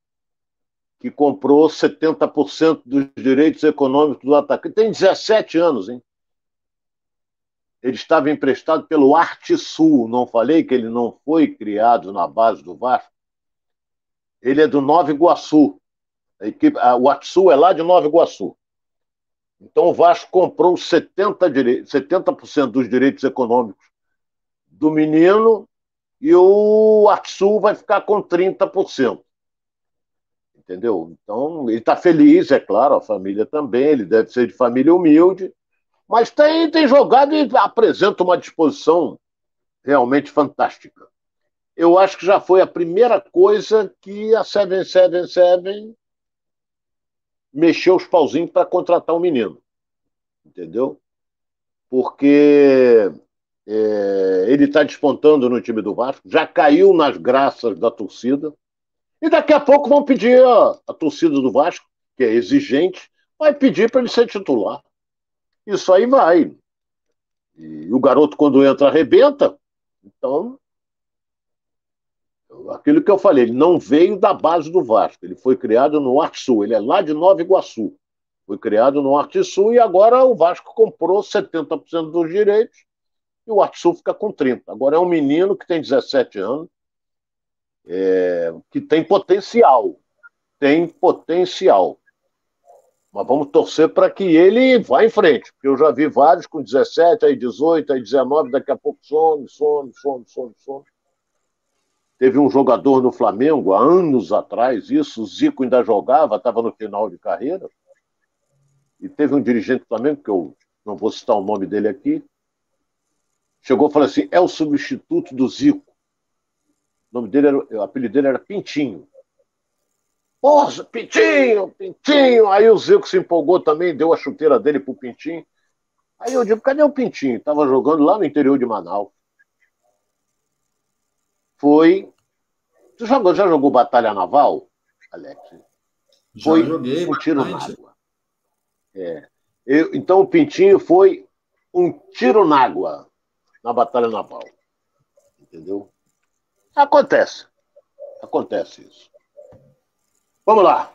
que comprou 70% dos direitos econômicos do atacante. Tem 17 anos, hein? Ele estava emprestado pelo Arte Sul. Não falei que ele não foi criado na base do Vasco? Ele é do Nova Iguaçu. A equipe, a, o Arte Sul é lá de Nova Iguaçu. Então o Vasco comprou 70%, 70 dos direitos econômicos do menino e o Arte vai ficar com 30% entendeu? Então, ele está feliz, é claro, a família também, ele deve ser de família humilde, mas tem, tem jogado e apresenta uma disposição realmente fantástica. Eu acho que já foi a primeira coisa que a 777 mexeu os pauzinhos para contratar um menino, entendeu? Porque é, ele está despontando no time do Vasco, já caiu nas graças da torcida, e daqui a pouco vão pedir a, a torcida do Vasco, que é exigente, vai pedir para ele ser titular. Isso aí vai. E o garoto, quando entra, arrebenta. Então, aquilo que eu falei, ele não veio da base do Vasco, ele foi criado no Arte Sul, ele é lá de Nova Iguaçu. Foi criado no Arte Sul e agora o Vasco comprou 70% dos direitos e o Arte Sul fica com 30%. Agora é um menino que tem 17 anos, é, que tem potencial. Tem potencial. Mas vamos torcer para que ele vá em frente, porque eu já vi vários com 17, aí 18, aí 19, daqui a pouco some, some, some, some, some. Teve um jogador no Flamengo há anos atrás, isso, o Zico ainda jogava, estava no final de carreira. E teve um dirigente do Flamengo, que eu não vou citar o nome dele aqui, chegou e falou assim: é o substituto do Zico. O nome dele era, o apelido dele era Pintinho. Porra, Pintinho, Pintinho. Aí o Zico se empolgou também, deu a chuteira dele pro Pintinho. Aí eu digo, cadê o Pintinho? Tava jogando lá no interior de Manaus. Foi. Tu jogou, já jogou Batalha Naval, Alex? Já foi joguei um tiro na água. É. Eu- então o Pintinho foi um tiro na água na Batalha Naval. Entendeu? Acontece. Acontece isso. Vamos lá.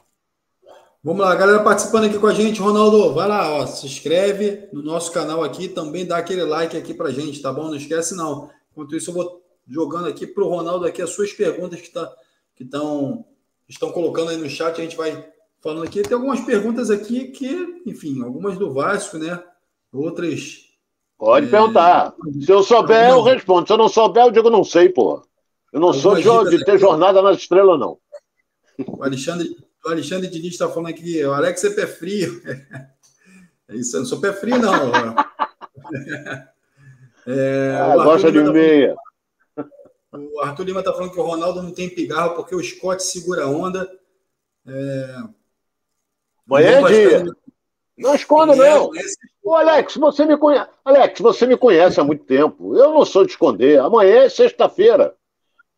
Vamos lá, galera participando aqui com a gente. Ronaldo, vai lá, ó, se inscreve no nosso canal aqui, também dá aquele like aqui pra gente, tá bom? Não esquece não. Enquanto isso, eu vou jogando aqui pro Ronaldo aqui as suas perguntas que, tá, que tão, estão colocando aí no chat, a gente vai falando aqui. Tem algumas perguntas aqui que, enfim, algumas do Vasco, né? Outras. Pode É. perguntar. Se eu souber, eu respondo. Se eu não souber, eu digo não sei, pô. Eu não sou de, de dicas ter jornada nas estrelas, não. O Alexandre, o Alexandre Diniz está falando aqui, o Alex é pé frio. *laughs* É isso, eu não sou pé frio, não. *laughs* É, Ah, o gosta de tá meia. O Arthur Lima está falando que o Ronaldo não tem pigarro porque o Scott segura a onda. Amanhã é dia. Não esconda, não. É, Ô, Alex, você me conhece. Alex, você me conhece há muito tempo. Eu não sou de esconder. Amanhã é sexta-feira.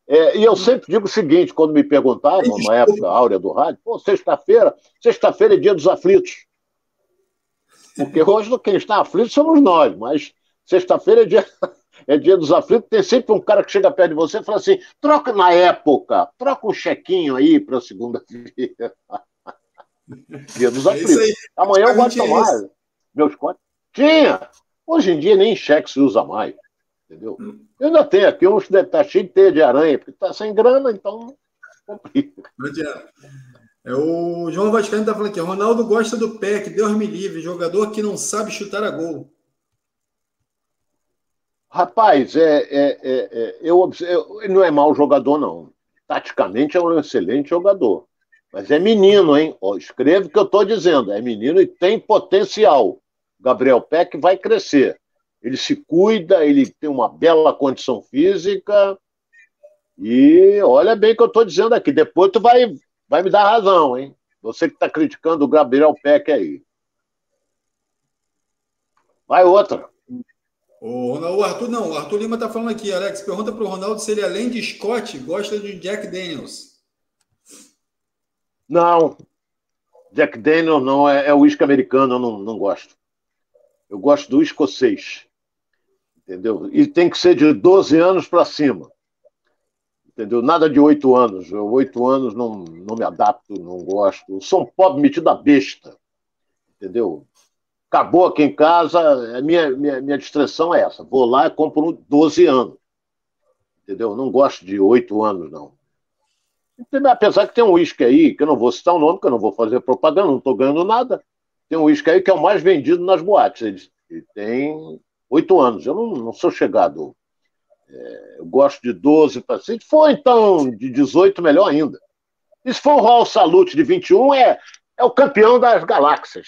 É, e eu sempre digo o seguinte, quando me perguntavam, na época áurea do rádio, pô, sexta-feira, sexta-feira é dia dos aflitos. Porque hoje quem está aflito somos nós, mas sexta-feira é dia, é dia dos aflitos, tem sempre um cara que chega perto de você e fala assim, troca na época, troca um chequinho aí para segunda-feira. *laughs* dia dos É aflitos. Amanhã eu gosto é tomar meus contos. Tinha. Hoje em dia nem cheque se usa mais. Entendeu? Eu ainda tenho aqui uns deve estar cheio de teia de aranha, porque está sem grana, então complica. Não adianta. É, o João Vascaíno está falando aqui, Ronaldo gosta do PEC, Deus me livre, jogador que não sabe chutar a gol. Rapaz, é, é, é, é, eu, eu- ele não é mau jogador, não. Taticamente é um excelente jogador. Mas é menino, hein? Ó, escreve o que eu estou dizendo. É menino e tem potencial. Gabriel Peck vai crescer. Ele se cuida, ele tem uma bela condição física. E olha bem o que eu estou dizendo aqui. Depois tu vai, vai me dar razão, hein? Você que está criticando o Gabriel Peck aí. Vai outra. O, Ronaldo, o Arthur não, o Arthur Lima está falando aqui, Alex, pergunta para o Ronaldo se ele, além de Scott, gosta de Jack Daniels. Não. Jack Daniel não é, é uísque americano, eu não, não gosto. Eu gosto do escocês. Entendeu? E tem que ser de 12 anos para cima. Entendeu? Nada de 8 anos. Eu, 8 anos não, não me adapto, não gosto. sou um pobre metido a besta. Entendeu? Acabou aqui em casa, a minha, minha, minha distração é essa. Vou lá e compro 12 anos. Entendeu? Não gosto de 8 anos, não. Apesar que tem um uísque aí, que eu não vou citar o nome, que eu não vou fazer propaganda, não estou ganhando nada. Tem um uísque aí que é o mais vendido nas boates. Ele, ele tem oito anos. Eu não, não sou chegado. É, eu gosto de 12 para Se for, então, de 18, melhor ainda. E se for o Raul Salute de 21, é, é o campeão das galáxias.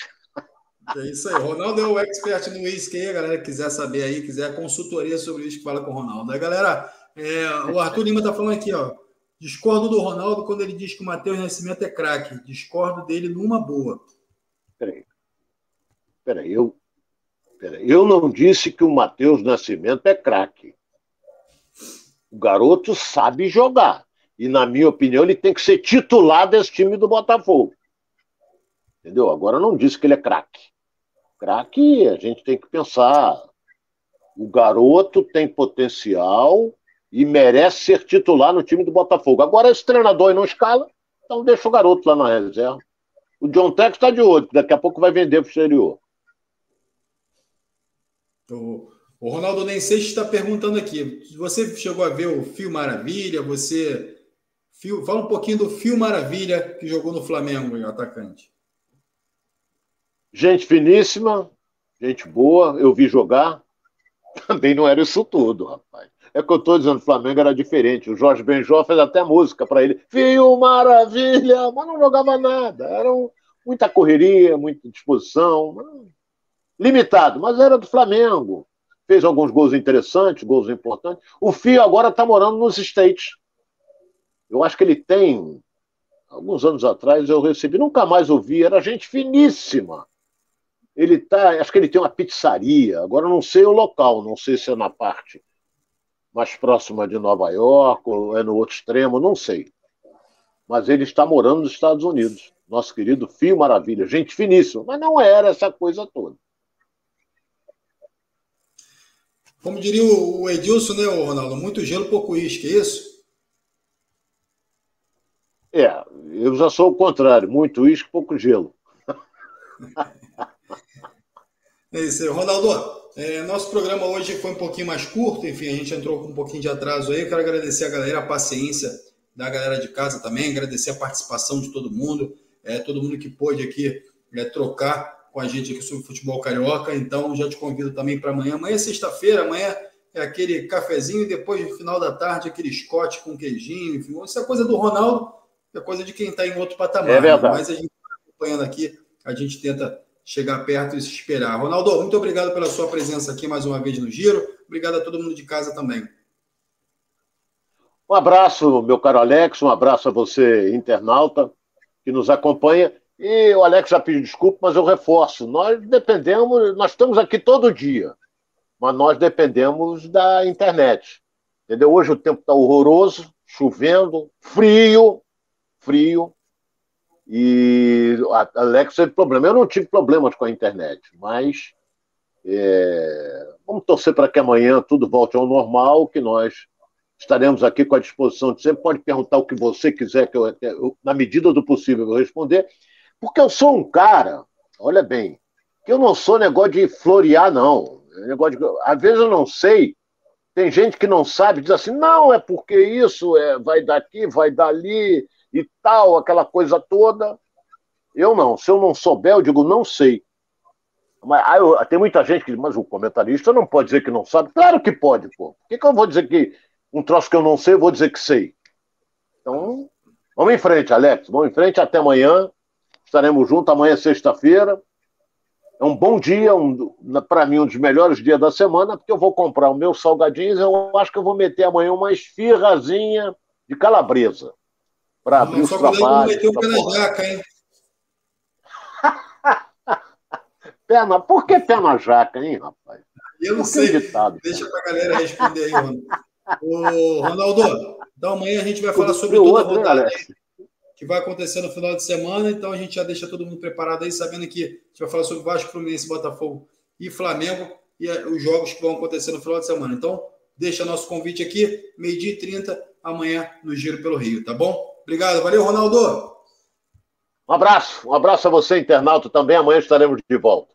É isso aí. Ronaldo é o expert no uísque aí, a galera quiser saber aí, quiser consultoria sobre isso, fala com o Ronaldo. Galera, é, o Arthur Lima tá falando aqui, ó. Discordo do Ronaldo quando ele diz que o Matheus Nascimento é craque. Discordo dele numa boa. Peraí. Peraí, eu, peraí. eu não disse que o Matheus Nascimento é craque. O garoto sabe jogar. E, na minha opinião, ele tem que ser titular desse time do Botafogo. Entendeu? Agora não disse que ele é craque. Craque, a gente tem que pensar. O garoto tem potencial e merece ser titular no time do Botafogo. Agora, esse treinador não escala, então deixa o garoto lá na reserva. O John Tex está de olho, daqui a pouco vai vender para o exterior. O, Ronaldo Nenseis está perguntando aqui: você chegou a ver o Fio Maravilha? Você. Fio, fala um pouquinho do Fio Maravilha que jogou no Flamengo, atacante. Gente finíssima, gente boa, eu vi jogar. *laughs* Também não era isso tudo, rapaz. É que eu estou dizendo, o Flamengo era diferente. O Jorge Benjó fez até música para ele. Fio maravilha! Mas não jogava nada. Era um, muita correria, muita disposição. Limitado, mas era do Flamengo. Fez alguns gols interessantes, gols importantes. O Fio agora está morando nos States. Eu acho que ele tem. Alguns anos atrás eu recebi, nunca mais ouvi, era gente finíssima. Ele tá, acho que ele tem uma pizzaria, agora não sei o local, não sei se é na parte mais próxima de Nova York, ou é no outro extremo, não sei. Mas ele está morando nos Estados Unidos. Nosso querido Fio Maravilha, gente finíssima, mas não era essa coisa toda. Como diria o Edilson, né, Ronaldo? Muito gelo, pouco uísque, é isso? É, eu já sou o contrário, muito uísque, pouco gelo. *laughs* é isso aí. Ronaldo, é, nosso programa hoje foi um pouquinho mais curto, enfim, a gente entrou com um pouquinho de atraso aí. Eu quero agradecer a galera, a paciência da galera de casa também, agradecer a participação de todo mundo, é, todo mundo que pôde aqui é, trocar com a gente aqui sobre futebol carioca. Então, já te convido também para amanhã. Amanhã é sexta-feira, amanhã é aquele cafezinho e depois, no final da tarde, aquele Scott com queijinho. Enfim, isso é coisa do Ronaldo, é coisa de quem está em outro patamar. É verdade. Mas a gente está acompanhando aqui, a gente tenta chegar perto e se esperar. Ronaldo, muito obrigado pela sua presença aqui mais uma vez no Giro. Obrigado a todo mundo de casa também. Um abraço, meu caro Alex, um abraço a você, internauta, que nos acompanha. E o Alex já pediu desculpa, mas eu reforço. Nós dependemos, nós estamos aqui todo dia, mas nós dependemos da internet. Entendeu? Hoje o tempo está horroroso, chovendo, frio, frio. E a Alex teve problema. Eu não tive problemas com a internet, mas é, vamos torcer para que amanhã tudo volte ao normal, que nós estaremos aqui com a disposição de sempre. Pode perguntar o que você quiser, que eu, eu, na medida do possível, vou responder. Porque eu sou um cara, olha bem, que eu não sou negócio de florear, não. Negócio de, às vezes eu não sei. Tem gente que não sabe, diz assim, não, é porque isso é, vai daqui, vai dali e tal, aquela coisa toda. Eu não. Se eu não souber, eu digo, não sei. Mas aí, eu, tem muita gente que diz, mas o comentarista não pode dizer que não sabe. Claro que pode, pô. Por que, que eu vou dizer que um troço que eu não sei, eu vou dizer que sei? Então, vamos em frente, Alex. Vamos em frente até amanhã. Estaremos juntos. Amanhã é sexta-feira. É um bom dia, um, para mim, um dos melhores dias da semana, porque eu vou comprar o meu salgadinhos. Eu acho que eu vou meter amanhã uma esfirrazinha de calabresa para abrir os trabalhos. Meteu o pé na jaca, hein? *laughs* pé na... Por que pé na jaca, hein, rapaz? Eu não sei. Ditado, Deixa para a galera responder aí, Ronaldo. Ô, Ronaldo, então amanhã a gente vai falar sobre toda a né, rodada que vai acontecer no final de semana, então a gente já deixa todo mundo preparado aí, sabendo que a gente vai falar sobre Vasco, Fluminense, Botafogo e Flamengo. e eh, os jogos que vão acontecer no final de semana. Então, deixa nosso convite aqui, meio-dia e 30, amanhã no Giro pelo Rio, tá bom? Obrigado, valeu, Ronaldo. Um abraço, um abraço a você, internauta, também. Amanhã estaremos de volta.